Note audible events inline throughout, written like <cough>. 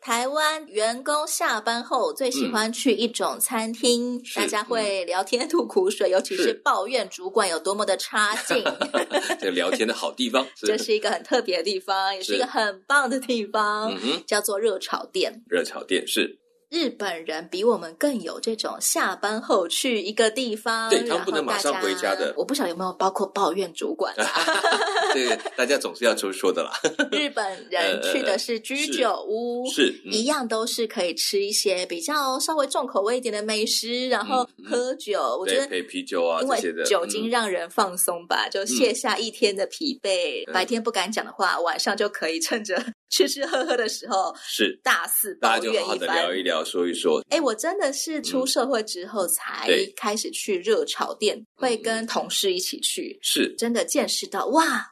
台湾员工下班后最喜欢去一种餐厅，嗯、大家会聊天吐苦水，嗯、尤其是抱怨主管有多么的差劲。<laughs> 这聊天的好地方，<laughs> 这是一个很特别的地方，也是一个很棒的地方，叫做热炒店。热炒店是。日本人比我们更有这种下班后去一个地方，对，他们不能马上回家的。我不晓得有没有包括抱怨主管啊？<laughs> 对，大家总是要说说的啦。<laughs> 日本人去的是居酒屋，呃、是，一样都是可以吃一些比较稍微重口味一点的美食，然后喝酒。嗯嗯、我觉得配啤酒啊，因为酒精让人放松吧，嗯、就卸下一天的疲惫。嗯、白天不敢讲的话，晚上就可以趁着吃吃喝喝的时候，是大肆抱怨一番，大家就好好的聊一聊。说一说，哎，我真的是出社会之后才开始去热炒店，嗯、会跟同事一起去，是真的见识到哇，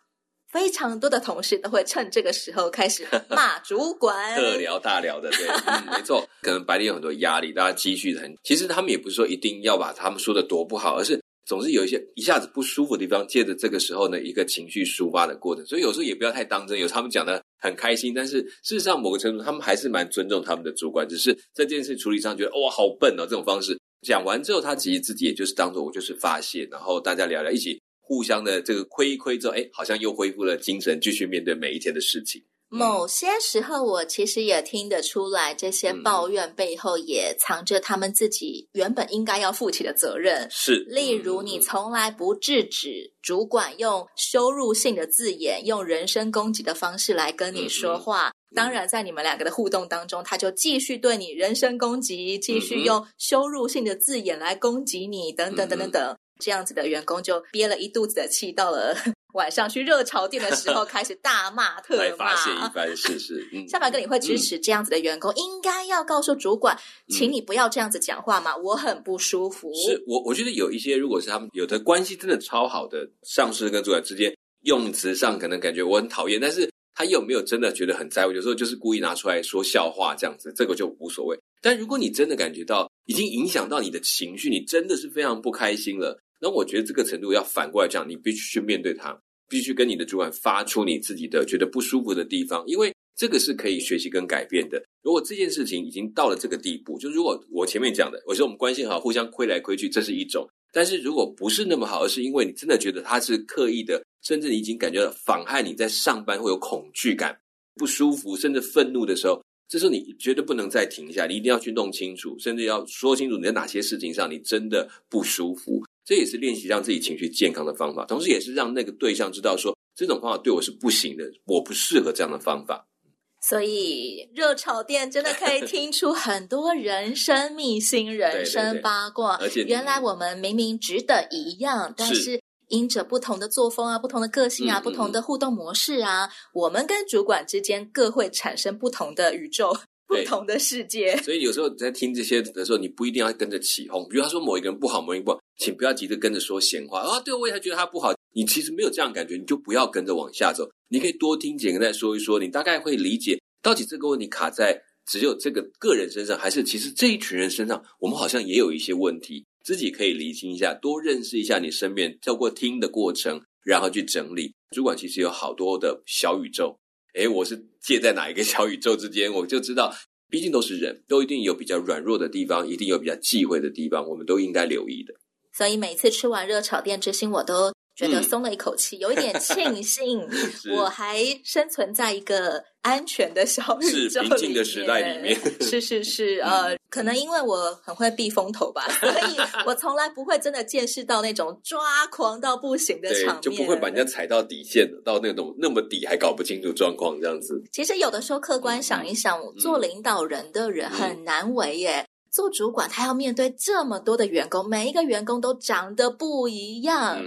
非常多的同事都会趁这个时候开始 <laughs> 骂主管，特聊大聊的，对，嗯、没错，可能白天有很多压力，大家积蓄很，其实他们也不是说一定要把他们说的多不好，而是。总是有一些一下子不舒服的地方，借着这个时候呢，一个情绪抒发的过程。所以有时候也不要太当真，有他们讲的很开心，但是事实上某个程度他们还是蛮尊重他们的主管，只是在这件事处理上觉得哇好笨哦，这种方式讲完之后，他其实自己也就是当做我就是发泄，然后大家聊聊，一起互相的这个亏一亏之后，哎，好像又恢复了精神，继续面对每一天的事情。某些时候，我其实也听得出来，这些抱怨背后也藏着他们自己原本应该要负起的责任。是，例如你从来不制止主管用羞辱性的字眼、用人身攻击的方式来跟你说话，当然在你们两个的互动当中，他就继续对你人身攻击，继续用羞辱性的字眼来攻击你，等等等等等。这样子的员工就憋了一肚子的气，到了晚上去热炒店的时候，开始大骂 <laughs> 特骂。来发泄一番，是是。嗯，下凡哥，你会支持这样子的员工？嗯、应该要告诉主管，请你不要这样子讲话吗？我很不舒服。是我，我觉得有一些，如果是他们有的关系真的超好的上司跟主管之间，用词上可能感觉我很讨厌，但是他有没有真的觉得很在乎？有时候就是故意拿出来说笑话这样子，这个就无所谓。但如果你真的感觉到已经影响到你的情绪，你真的是非常不开心了。那我觉得这个程度要反过来讲，你必须去面对它，必须跟你的主管发出你自己的觉得不舒服的地方，因为这个是可以学习跟改变的。如果这件事情已经到了这个地步，就如果我前面讲的，我说我们关系好，互相亏来亏去，这是一种；但是如果不是那么好，而是因为你真的觉得他是刻意的，甚至你已经感觉到妨害你在上班会有恐惧感、不舒服，甚至愤怒的时候，这时候你绝对不能再停下，你一定要去弄清楚，甚至要说清楚你在哪些事情上你真的不舒服。这也是练习让自己情绪健康的方法，同时也是让那个对象知道说，这种方法对我是不行的，我不适合这样的方法。所以热炒店真的可以听出很多人生秘辛、人生八卦。而且原来我们明明值得一样，但是因着不同的作风啊、不同的个性啊、嗯、不同的互动模式啊，我们跟主管之间各会产生不同的宇宙。不同的世界，<laughs> 所以有时候你在听这些的时候，你不一定要跟着起哄。比如他说某一个人不好，某一个人不好，请不要急着跟着说闲话啊。对，我也还觉得他不好，你其实没有这样感觉，你就不要跟着往下走。你可以多听几个再说一说，你大概会理解到底这个问题卡在只有这个个人身上，还是其实这一群人身上，我们好像也有一些问题，自己可以理清一下，多认识一下你身边，透过听的过程，然后去整理。主管其实有好多的小宇宙。诶，我是介在哪一个小宇宙之间，我就知道，毕竟都是人，都一定有比较软弱的地方，一定有比较忌讳的地方，我们都应该留意的。所以每次吃完热炒店之心，我都觉得松了一口气，嗯、有一点 <laughs> 庆幸，我还生存在一个安全的小宇宙里面，是平静的时代里面。是是是，<laughs> 呃，可能因为我很会避风头吧，所以我从来不会真的见识到那种抓狂到不行的场面，就不会把人家踩到底线，到那种那么底还搞不清楚状况这样子。其实有的时候客观想一想，嗯、做领导人的人很难为耶。嗯做主管，他要面对这么多的员工，每一个员工都长得不一样，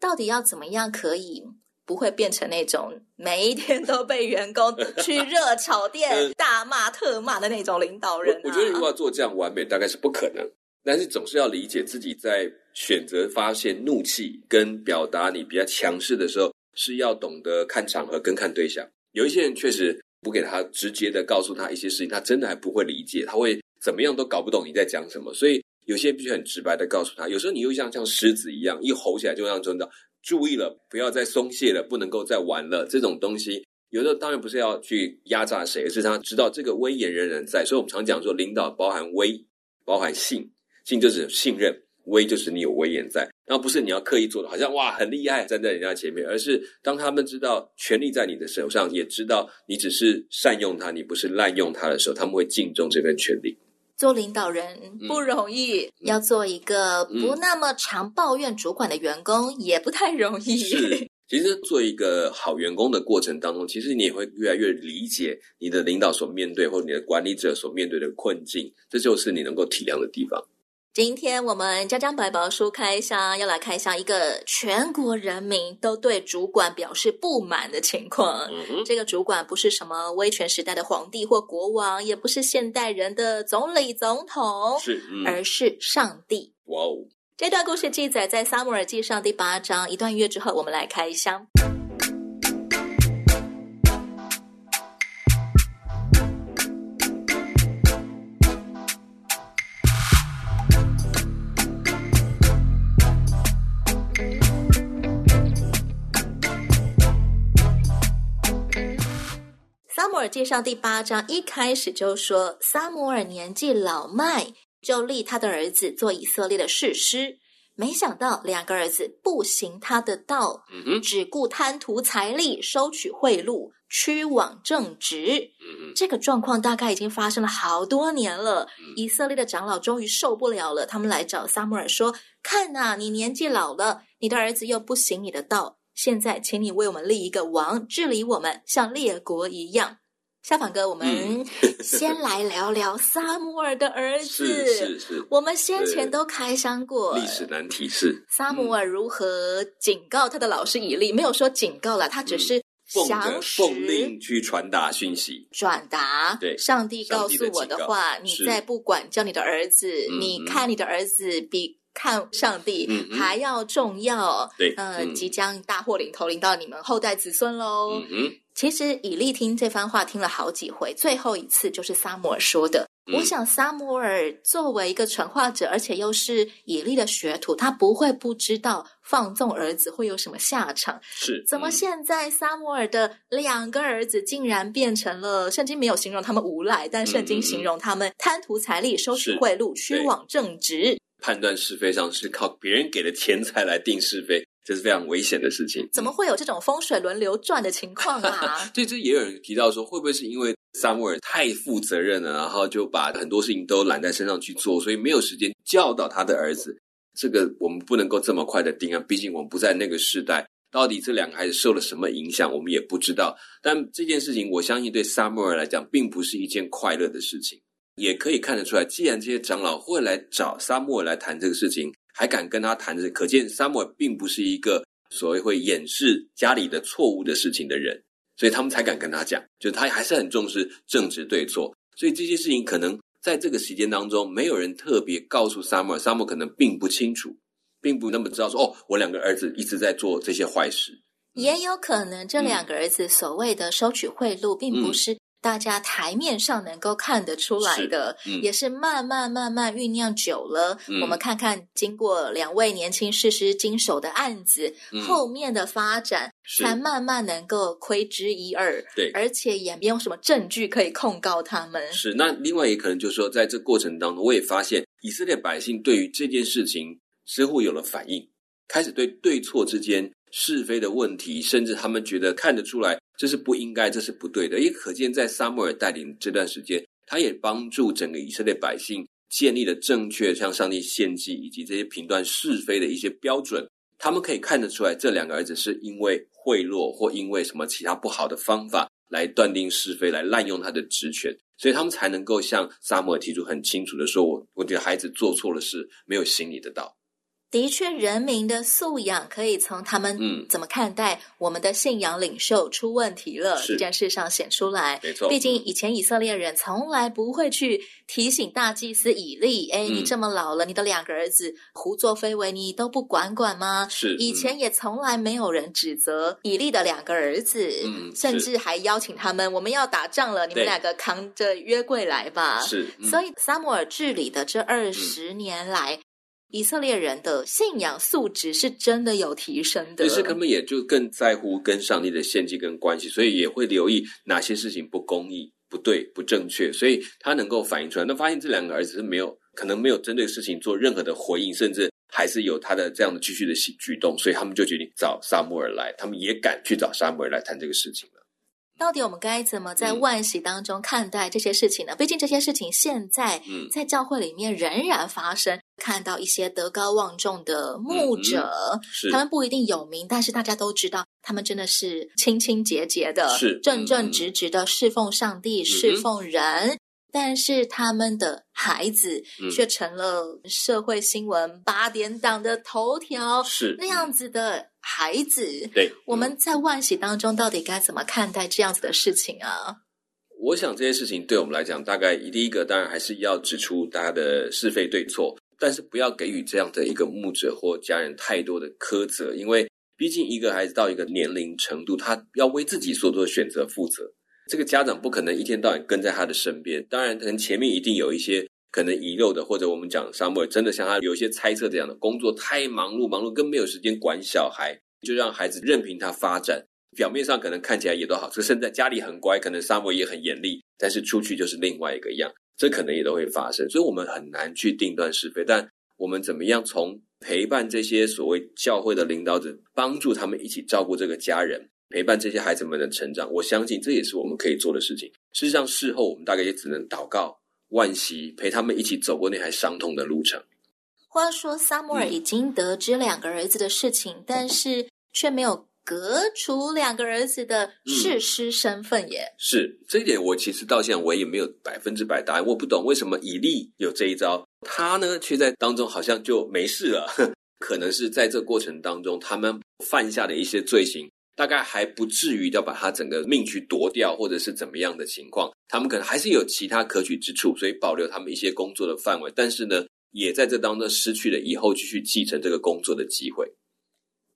到底要怎么样可以不会变成那种每一天都被员工去热炒店 <laughs> 大骂特骂的那种领导人啊。我，我觉得如果要做这样完美，大概是不可能。但是总是要理解自己在选择发泄怒气跟表达你比较强势的时候，是要懂得看场合跟看对象。有一些人确实不给他直接的告诉他一些事情，他真的还不会理解，他会怎么样都搞不懂你在讲什么。所以有些必须很直白的告诉他。有时候你又像像狮子一样，一吼起来就让真的。注意了，不要再松懈了，不能够再玩了。这种东西，有的当然不是要去压榨谁，而是他知道这个威严仍然在。所以我们常讲说，领导包含威，包含信，信就是信任，威就是你有威严在。然后不是你要刻意做的，好像哇很厉害，站在人家前面，而是当他们知道权力在你的手上，也知道你只是善用他，你不是滥用他的时候，他们会敬重这份权力。做领导人不容易，嗯、要做一个不那么常抱怨主管的员工、嗯、也不太容易。是，其实做一个好员工的过程当中，其实你也会越来越理解你的领导所面对，或者你的管理者所面对的困境，这就是你能够体谅的地方。今天我们家江百宝书开箱要来开箱一个全国人民都对主管表示不满的情况。嗯，这个主管不是什么威权时代的皇帝或国王，也不是现代人的总理总统，是，嗯、而是上帝。哇哦！这段故事记载在《撒母耳记上》第八章。一段音乐之后，我们来开箱。撒母耳记上第八章一开始就说，撒母耳年纪老迈，就立他的儿子做以色列的士师。没想到两个儿子不行他的道，嗯、只顾贪图财力，收取贿赂，屈枉正直。嗯、这个状况大概已经发生了好多年了。嗯、以色列的长老终于受不了了，他们来找撒母耳说：“看呐，你年纪老了，你的儿子又不行你的道，现在请你为我们立一个王，治理我们，像列国一样。”夏凡哥，我们先来聊聊撒母耳的儿子。是是是，我们先前都开箱过。历史难题是撒母耳如何警告他的老师以利，没有说警告了，他只是详实奉令去传达讯息，转达。对，上帝告诉我的话，你再不管教你的儿子，你看你的儿子比看上帝还要重要。对，呃，即将大祸临头，临到你们后代子孙喽。嗯。其实以利听这番话听了好几回，最后一次就是萨摩尔说的。嗯、我想萨摩尔作为一个传话者，而且又是以利的学徒，他不会不知道放纵儿子会有什么下场。是，怎么现在萨摩尔的两个儿子竟然变成了？圣经没有形容他们无赖，但圣经形容他们贪图财力、收取贿赂、屈枉正直。判断是非上是靠别人给的钱财来定是非。这是非常危险的事情。怎么会有这种风水轮流转的情况啊？<laughs> 这这也有人提到说，会不会是因为撒母耳太负责任了，然后就把很多事情都揽在身上去做，所以没有时间教导他的儿子。这个我们不能够这么快的定案，毕竟我们不在那个时代。到底这两个孩子受了什么影响，我们也不知道。但这件事情，我相信对撒母耳来讲，并不是一件快乐的事情。也可以看得出来，既然这些长老会来找撒母耳来谈这个事情。还敢跟他谈着，可见 Samuel 并不是一个所谓会掩饰家里的错误的事情的人，所以他们才敢跟他讲，就他还是很重视正直对错。所以这些事情可能在这个时间当中，没有人特别告诉 Samuel，Samuel 可能并不清楚，并不那么知道说，哦，我两个儿子一直在做这些坏事。也有可能这两个儿子所谓的收取贿赂，并不是、嗯。大家台面上能够看得出来的，是嗯、也是慢慢慢慢酝酿久了。嗯、我们看看，经过两位年轻事师经手的案子，嗯、后面的发展才慢慢能够窥之一二。对，而且也没有什么证据可以控告他们。是，那另外也可能就是说，在这过程当中，我也发现以色列百姓对于这件事情似乎有了反应，开始对对错之间是非的问题，甚至他们觉得看得出来。这是不应该，这是不对的。也可见，在撒母耳带领这段时间，他也帮助整个以色列百姓建立了正确向上帝献祭以及这些评断是非的一些标准。他们可以看得出来，这两个儿子是因为贿赂或因为什么其他不好的方法来断定是非，来滥用他的职权，所以他们才能够向撒母耳提出很清楚的说：“我我觉得孩子做错了事，没有行你的道。”的确，人民的素养可以从他们怎么看待我们的信仰领袖出问题了这件事上显出来。没错，毕竟以前以色列人从来不会去提醒大祭司以利：“哎，你这么老了，你的两个儿子胡作非为，你都不管管吗？”是，以前也从来没有人指责以利的两个儿子，嗯，甚至还邀请他们：“我们要打仗了，你们两个扛着约柜来吧。”是，所以撒母耳治理的这二十年来。以色列人的信仰素质是真的有提升的，可是他们也就更在乎跟上帝的献祭跟关系，所以也会留意哪些事情不公义、不对、不正确，所以他能够反映出来。那发现这两个儿子是没有可能没有针对事情做任何的回应，甚至还是有他的这样的继续的举动，所以他们就决定找撒母尔来，他们也敢去找撒母尔来谈这个事情了。到底我们该怎么在万喜当中看待这些事情呢？毕竟这些事情现在在教会里面仍然发生。看到一些德高望重的牧者，嗯、他们不一定有名，但是大家都知道，他们真的是清清洁洁的，是正正直直的侍奉上帝、侍奉人。嗯、但是他们的孩子却成了社会新闻八点档的头条，是那样子的孩子。对，我们在万喜当中到底该怎么看待这样子的事情啊？我想这些事情对我们来讲，大概第一个当然还是要指出大家的是非对错。但是不要给予这样的一个牧者或家人太多的苛责，因为毕竟一个孩子到一个年龄程度，他要为自己所做的选择负责。这个家长不可能一天到晚跟在他的身边，当然可能前面一定有一些可能遗漏的，或者我们讲撒母耳真的像他有一些猜测这样的工作太忙碌，忙碌更没有时间管小孩，就让孩子任凭他发展。表面上可能看起来也都好，这现在家里很乖，可能沙漠也很严厉，但是出去就是另外一个样。这可能也都会发生，所以我们很难去定断是非。但我们怎么样从陪伴这些所谓教会的领导者，帮助他们一起照顾这个家人，陪伴这些孩子们的成长？我相信这也是我们可以做的事情。事实上，事后我们大概也只能祷告、惋惜，陪他们一起走过那条伤痛的路程。话说，撒母耳已经得知两个儿子的事情，嗯、但是却没有。革除两个儿子的士师身份耶？嗯、是这一点，我其实到现在我也没有百分之百答案。我不懂为什么以利有这一招，他呢却在当中好像就没事了。<laughs> 可能是在这过程当中，他们犯下的一些罪行，大概还不至于要把他整个命去夺掉，或者是怎么样的情况。他们可能还是有其他可取之处，所以保留他们一些工作的范围。但是呢，也在这当中失去了以后继续继承这个工作的机会。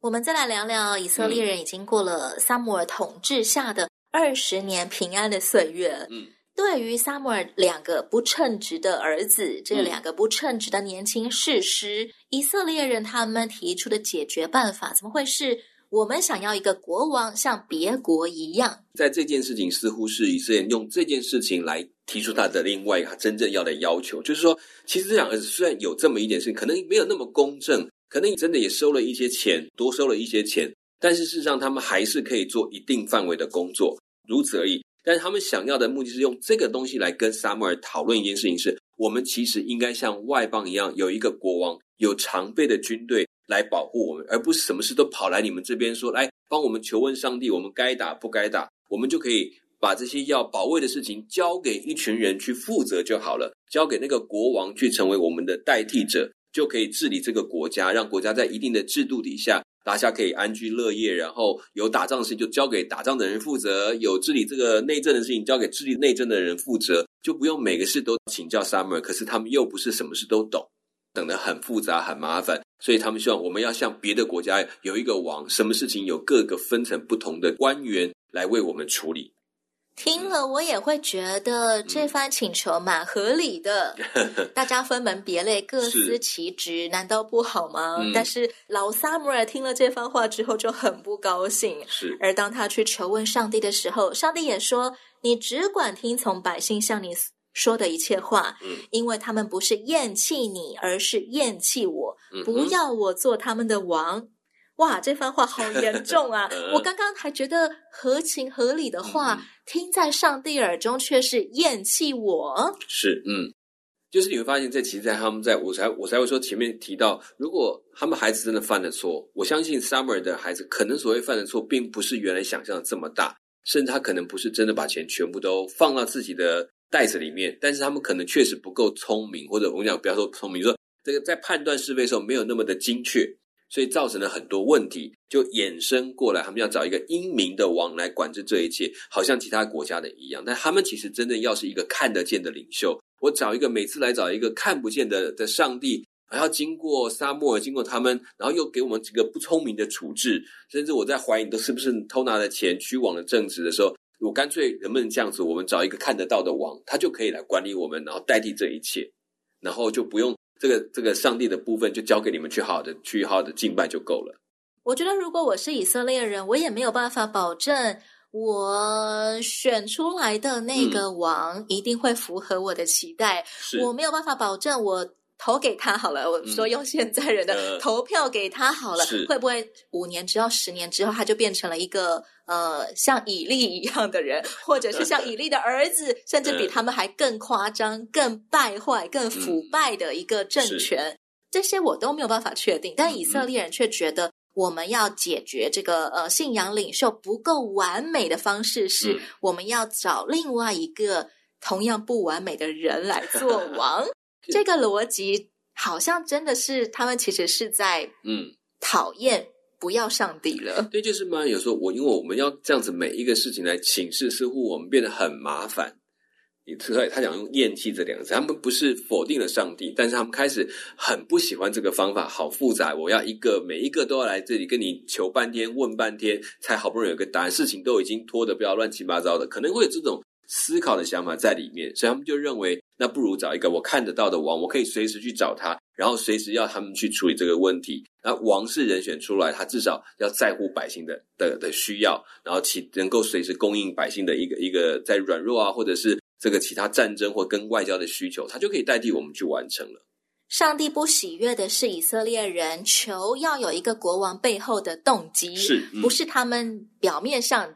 我们再来聊聊以色列人已经过了撒母耳统治下的二十年平安的岁月。嗯，对于撒母耳两个不称职的儿子，这两个不称职的年轻士师，嗯、以色列人他们提出的解决办法，怎么会是我们想要一个国王像别国一样？在这件事情，似乎是以色列用这件事情来提出他的另外一个真正要的要求，就是说，其实这两个虽然有这么一点事情，可能没有那么公正。可能你真的也收了一些钱，多收了一些钱，但是事实上他们还是可以做一定范围的工作，如此而已。但是他们想要的目的是用这个东西来跟撒母耳讨论一件事情：是我们其实应该像外邦一样，有一个国王，有常备的军队来保护我们，而不是什么事都跑来你们这边说，来帮我们求问上帝，我们该打不该打，我们就可以把这些要保卫的事情交给一群人去负责就好了，交给那个国王去成为我们的代替者。就可以治理这个国家，让国家在一定的制度底下，大家可以安居乐业。然后有打仗的事情就交给打仗的人负责，有治理这个内政的事情交给治理内政的人负责，就不用每个事都请教 Summer，。可是他们又不是什么事都懂，等得很复杂很麻烦，所以他们希望我们要像别的国家有一个王，什么事情有各个分层不同的官员来为我们处理。听了我也会觉得这番请求蛮合理的，<laughs> 大家分门别类，各司其职，难道不好吗？嗯、但是老撒母耳听了这番话之后就很不高兴。是，而当他去求问上帝的时候，上帝也说：“你只管听从百姓向你说的一切话，嗯、因为他们不是厌弃你，而是厌弃我，嗯、不要我做他们的王。”哇，这番话好严重啊！<laughs> 我刚刚还觉得合情合理的话，嗯、听在上帝耳中却是厌弃我。是，嗯，就是你会发现，这其实，在他们在我才我才会说前面提到，如果他们孩子真的犯了错，我相信 Summer 的孩子可能所谓犯的错，并不是原来想象的这么大，甚至他可能不是真的把钱全部都放到自己的袋子里面，但是他们可能确实不够聪明，或者我们讲不要说聪明，说这个在判断是非的时候没有那么的精确，所以造成了很多问题，就衍生过来，他们要找一个英明的王来管制这一切，好像其他国家的一样。但他们其实真正要是一个看得见的领袖，我找一个每次来找一个看不见的的上帝，还要经过沙漠，经过他们，然后又给我们几个不聪明的处置，甚至我在怀疑你都是不是偷拿了钱、去往了正直的时候。我干脆能不能这样子？我们找一个看得到的王，他就可以来管理我们，然后代替这一切，然后就不用这个这个上帝的部分，就交给你们去好好的去好好的敬拜就够了。我觉得如果我是以色列人，我也没有办法保证我选出来的那个王一定会符合我的期待。是我没有办法保证我。投给他好了，我说用现在人的投票给他好了，嗯、会不会五年之后、十年之后，他就变成了一个呃像以利一样的人，<laughs> 或者是像以利的儿子，甚至比他们还更夸张、更败坏、更腐败的一个政权？嗯、这些我都没有办法确定。但以色列人却觉得，我们要解决这个呃信仰领袖不够完美的方式，是我们要找另外一个同样不完美的人来做王。这个逻辑好像真的是他们其实是在嗯讨厌不要上帝了。嗯、对，就是嘛。有时候我因为我们要这样子每一个事情来请示，似乎我们变得很麻烦。你特他想用厌弃这两个字，他们不是否定了上帝，但是他们开始很不喜欢这个方法，好复杂。我要一个每一个都要来这里跟你求半天问半天，才好不容易有个答案。事情都已经拖得不要乱七八糟的，可能会有这种思考的想法在里面，所以他们就认为。那不如找一个我看得到的王，我可以随时去找他，然后随时要他们去处理这个问题。那王是人选出来，他至少要在乎百姓的的的需要，然后其能够随时供应百姓的一个一个在软弱啊，或者是这个其他战争或跟外交的需求，他就可以代替我们去完成了。上帝不喜悦的是以色列人求要有一个国王背后的动机，是、嗯、不是他们表面上？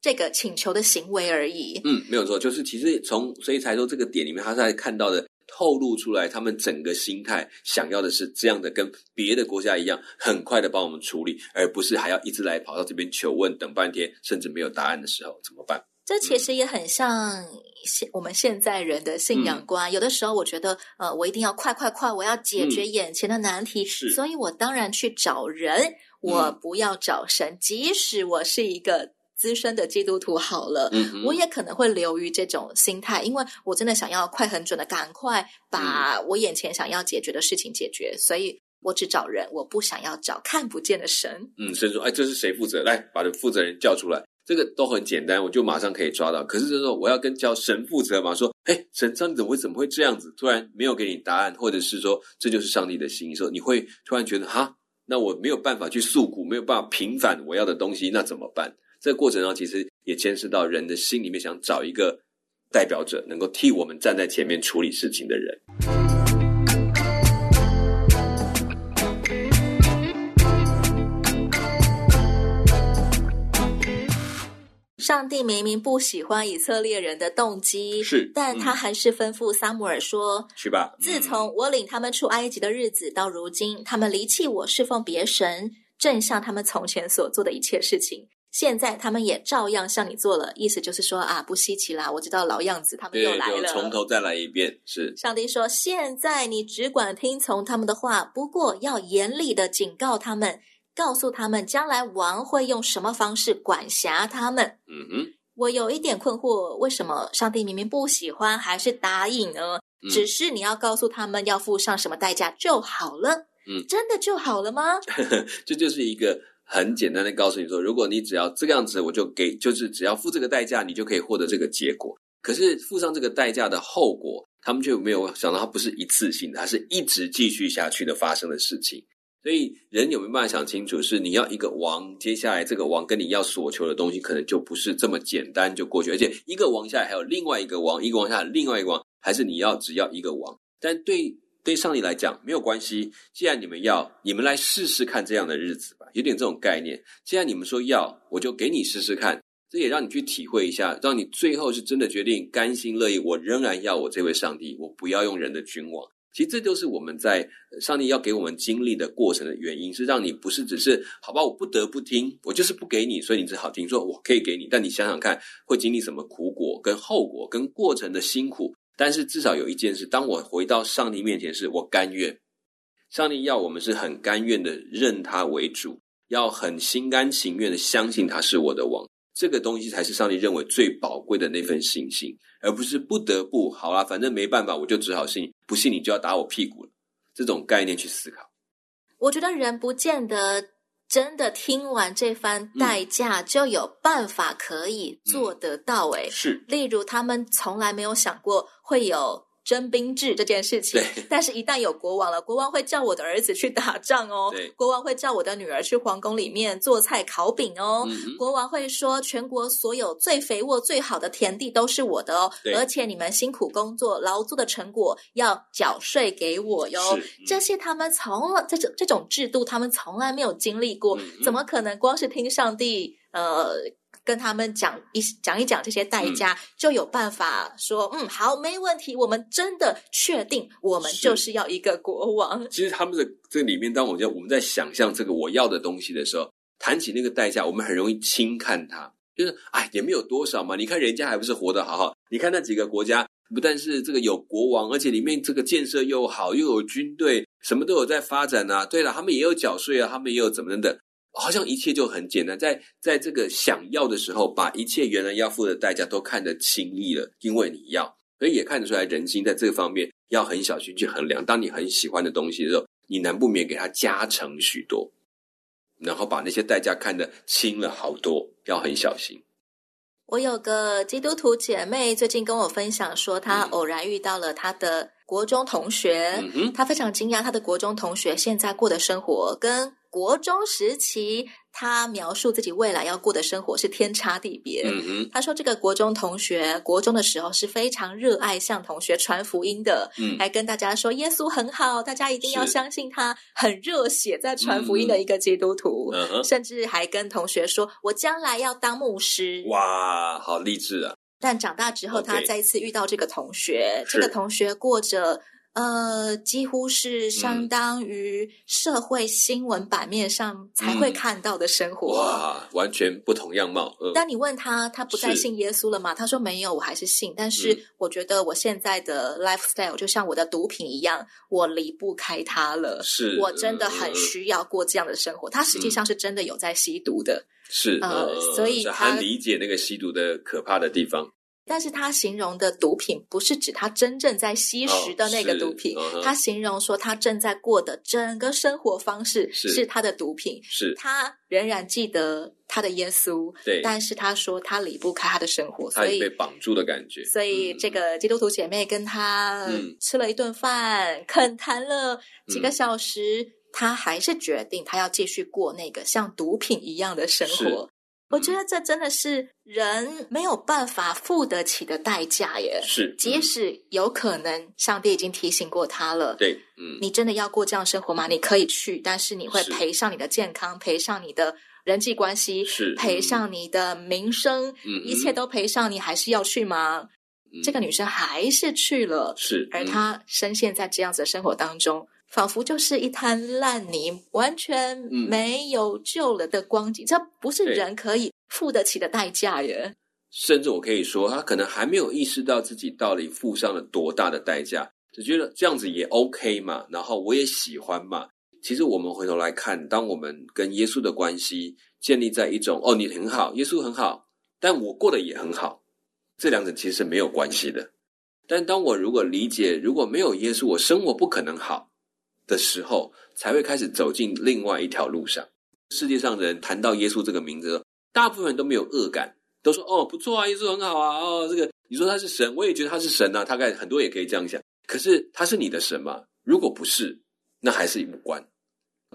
这个请求的行为而已。嗯，没有错，就是其实从所以才说这个点里面，他在看到的透露出来，他们整个心态想要的是这样的，跟别的国家一样，很快的帮我们处理，而不是还要一直来跑到这边求问，等半天，甚至没有答案的时候怎么办？这其实也很像现我们现在人的信仰观。嗯、有的时候我觉得，呃，我一定要快快快，我要解决眼前的难题，所以我当然去找人，我不要找神，嗯、即使我是一个。资深的基督徒好了，嗯、我也可能会流于这种心态，因为我真的想要快、很准的赶快把我眼前想要解决的事情解决，嗯、所以我只找人，我不想要找看不见的神。嗯，神说：“哎，这是谁负责？来，把这负责人叫出来。这个都很简单，我就马上可以抓到。可是这时候我要跟叫神负责嘛？说，哎，神上帝怎么会怎么会这样子？突然没有给你答案，或者是说这就是上帝的心意，说你会突然觉得哈，那我没有办法去诉苦，没有办法平反我要的东西，那怎么办？”这个过程中，其实也牵涉到人的心里面想找一个代表者，能够替我们站在前面处理事情的人。上帝明明不喜欢以色列人的动机，是，但他还是吩咐撒母耳说：“去吧。”自从我领他们出埃及的日子到如今，他们离弃我，侍奉别神，正像他们从前所做的一切事情。现在他们也照样向你做了，意思就是说啊，不稀奇啦，我知道老样子，他们又来了，从头再来一遍。是上帝说，现在你只管听从他们的话，不过要严厉的警告他们，告诉他们将来王会用什么方式管辖他们。嗯哼，我有一点困惑，为什么上帝明明不喜欢，还是答应呢？嗯、只是你要告诉他们要付上什么代价就好了。嗯，真的就好了吗？<laughs> 这就是一个。很简单的告诉你说，如果你只要这个样子，我就给，就是只要付这个代价，你就可以获得这个结果。可是付上这个代价的后果，他们却没有想到，它不是一次性的，它是一直继续下去的发生的事情。所以人有没有办法想清楚，是你要一个王，接下来这个王跟你要所求的东西，可能就不是这么简单就过去。而且一个王下来还有另外一个王，一个王下来另外一个王，还是你要只要一个王？但对。对上帝来讲没有关系，既然你们要，你们来试试看这样的日子吧，有点这种概念。既然你们说要，我就给你试试看，这也让你去体会一下，让你最后是真的决定甘心乐意。我仍然要我这位上帝，我不要用人的君王。其实这就是我们在上帝要给我们经历的过程的原因，是让你不是只是好吧，我不得不听，我就是不给你，所以你只好听。说我可以给你，但你想想看，会经历什么苦果、跟后果、跟过程的辛苦。但是至少有一件事，当我回到上帝面前时，我甘愿，上帝要我们是很甘愿的认他为主，要很心甘情愿的相信他是我的王。这个东西才是上帝认为最宝贵的那份信心，而不是不得不好啦，反正没办法，我就只好信，不信你就要打我屁股了。这种概念去思考，我觉得人不见得真的听完这番代价就有办法可以做得到。诶，是，例如他们从来没有想过会有。征兵制这件事情，<laughs> 但是，一旦有国王了，国王会叫我的儿子去打仗哦。国王会叫我的女儿去皇宫里面做菜烤饼哦。嗯、国王会说，全国所有最肥沃、最好的田地都是我的哦。而且你们辛苦工作、劳作的成果要缴税给我哟。嗯、这些他们从来这种这种制度，他们从来没有经历过，嗯、怎么可能光是听上帝呃？跟他们讲一讲一讲这些代价，嗯、就有办法说，嗯，好，没问题。我们真的确定，我们就是要一个国王。<laughs> 其实他们的这里面，当我在我们在想象这个我要的东西的时候，谈起那个代价，我们很容易轻看它，就是哎，也没有多少嘛。你看人家还不是活得好好？你看那几个国家，不但是这个有国王，而且里面这个建设又好，又有军队，什么都有在发展啊。对了，他们也有缴税啊，他们也有怎么的。好像一切就很简单，在在这个想要的时候，把一切原来要付的代价都看得轻易了，因为你要，所以也看得出来人心在这个方面要很小心去衡量。当你很喜欢的东西的时候，你难不免给它加成许多，然后把那些代价看得轻了好多，要很小心。我有个基督徒姐妹最近跟我分享说，她偶然遇到了她的国中同学，嗯，她非常惊讶，她的国中同学现在过的生活跟。国中时期，他描述自己未来要过的生活是天差地别。他说这个国中同学，国中的时候是非常热爱向同学传福音的，嗯，还跟大家说耶稣很好，大家一定要相信他，很热血在传福音的一个基督徒。甚至还跟同学说，我将来要当牧师。哇，好励志啊！但长大之后，他再一次遇到这个同学，这个同学过着。呃，几乎是相当于社会新闻版面上才会看到的生活。嗯、哇，完全不同样貌。当、呃、你问他，他不再信耶稣了吗？他说没有，我还是信。但是我觉得我现在的 lifestyle 就像我的毒品一样，我离不开它了。是，我真的很需要过这样的生活。他实际上是真的有在吸毒的。是，呃，所以他理解那个吸毒的可怕的地方。但是他形容的毒品不是指他真正在吸食的那个毒品，哦、他形容说他正在过的整个生活方式是他的毒品。是，他仍然记得他的耶稣，对，但是他说他离不开他的生活，所以被绑住的感觉。所以这个基督徒姐妹跟他吃了一顿饭，恳、嗯、谈了几个小时，嗯、他还是决定他要继续过那个像毒品一样的生活。我觉得这真的是人没有办法付得起的代价耶。是，即使有可能，上帝已经提醒过他了。对，嗯，你真的要过这样生活吗？你可以去，但是你会赔上你的健康，赔上你的人际关系，是，赔上你的名声，嗯，一切都赔上，你还是要去吗？嗯，这个女生还是去了，是，而她深陷在这样子的生活当中。仿佛就是一滩烂泥，完全没有救了的光景。嗯、这不是人可以付得起的代价耶。甚至我可以说，他可能还没有意识到自己到底付上了多大的代价，只觉得这样子也 OK 嘛。然后我也喜欢嘛。其实我们回头来看，当我们跟耶稣的关系建立在一种“哦，你很好，耶稣很好，但我过得也很好”，这两者其实是没有关系的。但当我如果理解，如果没有耶稣，我生活不可能好。的时候，才会开始走进另外一条路上。世界上的人谈到耶稣这个名字，大部分人都没有恶感，都说：“哦，不错啊，耶稣很好啊。”哦，这个你说他是神，我也觉得他是神啊。大概很多也可以这样想。可是他是你的神吗？如果不是，那还是无关。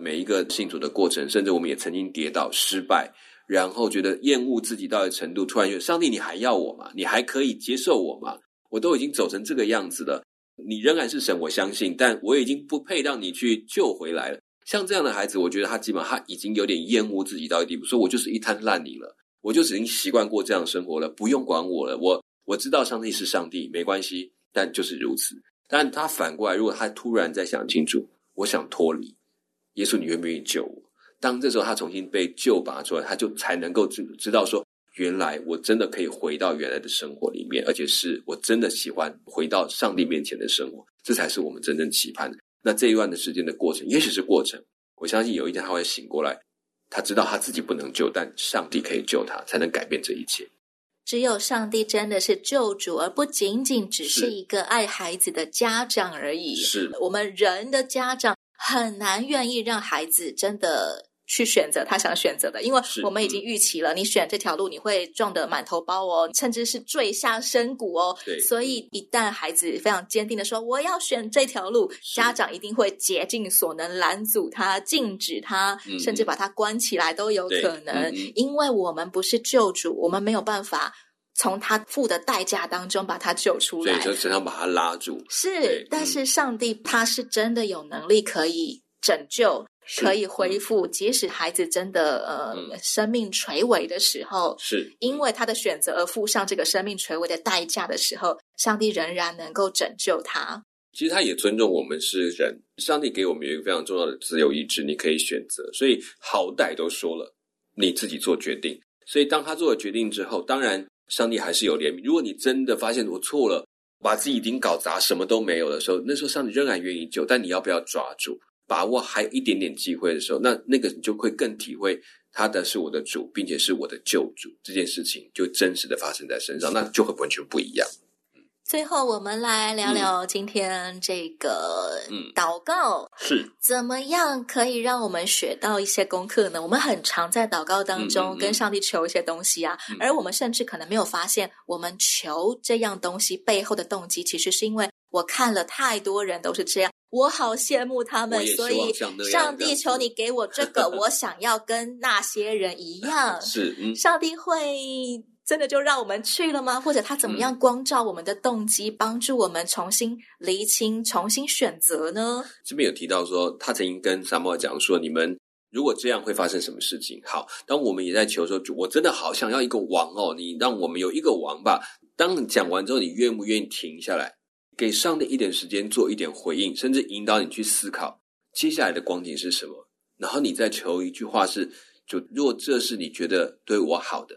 每一个信主的过程，甚至我们也曾经跌倒、失败，然后觉得厌恶自己到的程度，突然觉得上帝，你还要我吗？你还可以接受我吗？我都已经走成这个样子了。你仍然是神，我相信，但我已经不配让你去救回来了。像这样的孩子，我觉得他基本上他已经有点厌恶自己到一地步，说我就是一滩烂泥了，我就已经习惯过这样的生活了，不用管我了。我我知道上帝是上帝，没关系，但就是如此。但他反过来，如果他突然再想清楚，我想脱离耶稣，你愿不愿意救我？当这时候他重新被救拔出来，他就才能够知知道说。原来我真的可以回到原来的生活里面，而且是我真的喜欢回到上帝面前的生活，这才是我们真正期盼的。那这一段的时间的过程，也许是过程。我相信有一天他会醒过来，他知道他自己不能救，但上帝可以救他，才能改变这一切。只有上帝真的是救主，而不仅仅只是一个爱孩子的家长而已。是我们人的家长很难愿意让孩子真的。去选择他想选择的，因为我们已经预期了，你选这条路你会撞得满头包哦，甚至是坠下深谷哦。对，所以一旦孩子非常坚定的说我要选这条路，家长一定会竭尽所能拦阻他、禁止他，甚至把他关起来都有可能。因为我们不是救主，我们没有办法从他付的代价当中把他救出来，所以就只能把他拉住。是，但是上帝他是真的有能力可以拯救。可以恢复，即使孩子真的呃、嗯、生命垂危的时候，是因为他的选择而付上这个生命垂危的代价的时候，上帝仍然能够拯救他。其实他也尊重我们是人，上帝给我们有一个非常重要的自由意志，你可以选择。所以好歹都说了，你自己做决定。所以当他做了决定之后，当然上帝还是有怜悯。如果你真的发现我错了，把自己已经搞砸，什么都没有的时候，那时候上帝仍然愿意救，但你要不要抓住？把握还有一点点机会的时候，那那个你就会更体会他的是我的主，并且是我的救主，这件事情就真实的发生在身上，那就会完全不一样。最后，我们来聊聊今天这个祷告，是怎么样可以让我们学到一些功课呢？我们很常在祷告当中跟上帝求一些东西啊，嗯嗯，而我们甚至可能没有发现，我们求这样东西背后的动机，其实是因为我看了太多人都是这样。我好羡慕他们，所以上帝求你给我这个，我想要跟那些人一 <laughs> 样。是，嗯，上帝会真的就让我们去了吗？或者他怎么样光照我们的动机，嗯、帮助我们重新厘清、重新选择呢？这边有提到说，他曾经跟撒母耳讲说：“你们如果这样会发生什么事情？”好，当我们也在求说：“主，我真的好想要一个王哦，你让我们有一个王吧。”当你讲完之后，你愿不愿意停下来？给上帝一点时间做一点回应，甚至引导你去思考接下来的光景是什么。然后你再求一句话是：就若这是你觉得对我好的，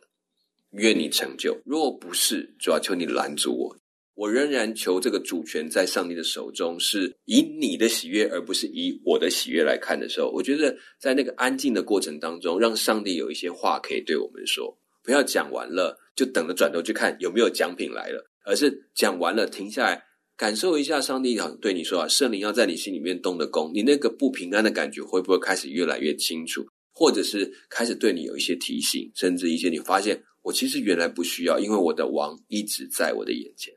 愿你成就；若不是，就要求你拦阻我。我仍然求这个主权在上帝的手中，是以你的喜悦，而不是以我的喜悦来看的时候，我觉得在那个安静的过程当中，让上帝有一些话可以对我们说。不要讲完了就等着转头去看有没有奖品来了，而是讲完了停下来。感受一下，上帝好像对你说啊，圣灵要在你心里面动的工，你那个不平安的感觉会不会开始越来越清楚，或者是开始对你有一些提醒，甚至一些你发现我其实原来不需要，因为我的王一直在我的眼前。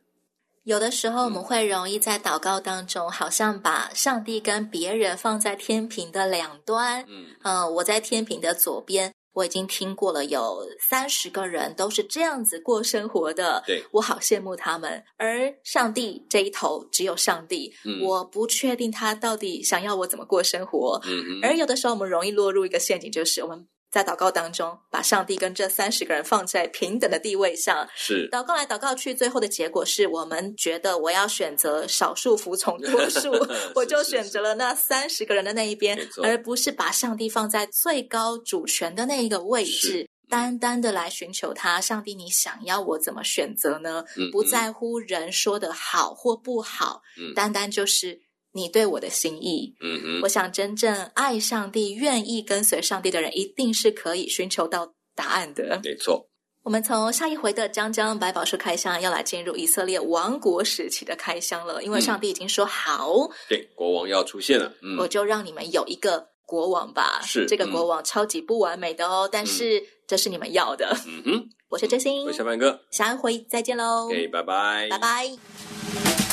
有的时候我们会容易在祷告当中，好像把上帝跟别人放在天平的两端，嗯，呃，我在天平的左边。我已经听过了，有三十个人都是这样子过生活的。对，我好羡慕他们。而上帝这一头只有上帝，嗯，我不确定他到底想要我怎么过生活。嗯嗯。而有的时候我们容易落入一个陷阱，就是我们。在祷告当中，把上帝跟这三十个人放在平等的地位上，是祷告来祷告去，最后的结果是我们觉得我要选择少数服从多数，<laughs> 我就选择了那三十个人的那一边，而不是把上帝放在最高主权的那一个位置，单单的来寻求他。上帝，你想要我怎么选择呢？嗯嗯，不在乎人说的好或不好，嗯，单单就是。你对我的心意，嗯嗯，我想真正爱上帝、愿意跟随上帝的人，一定是可以寻求到答案的。没错，我们从下一回的将将百宝书开箱，要来进入以色列王国时期的开箱了。因为上帝已经说好，嗯、对，国王要出现了，嗯，我就让你们有一个国王吧。是这个国王超级不完美的哦，嗯、但是这是你们要的。嗯哼，<laughs> 我是真心，我是小范哥，下一回再见喽。OK，拜拜，拜拜。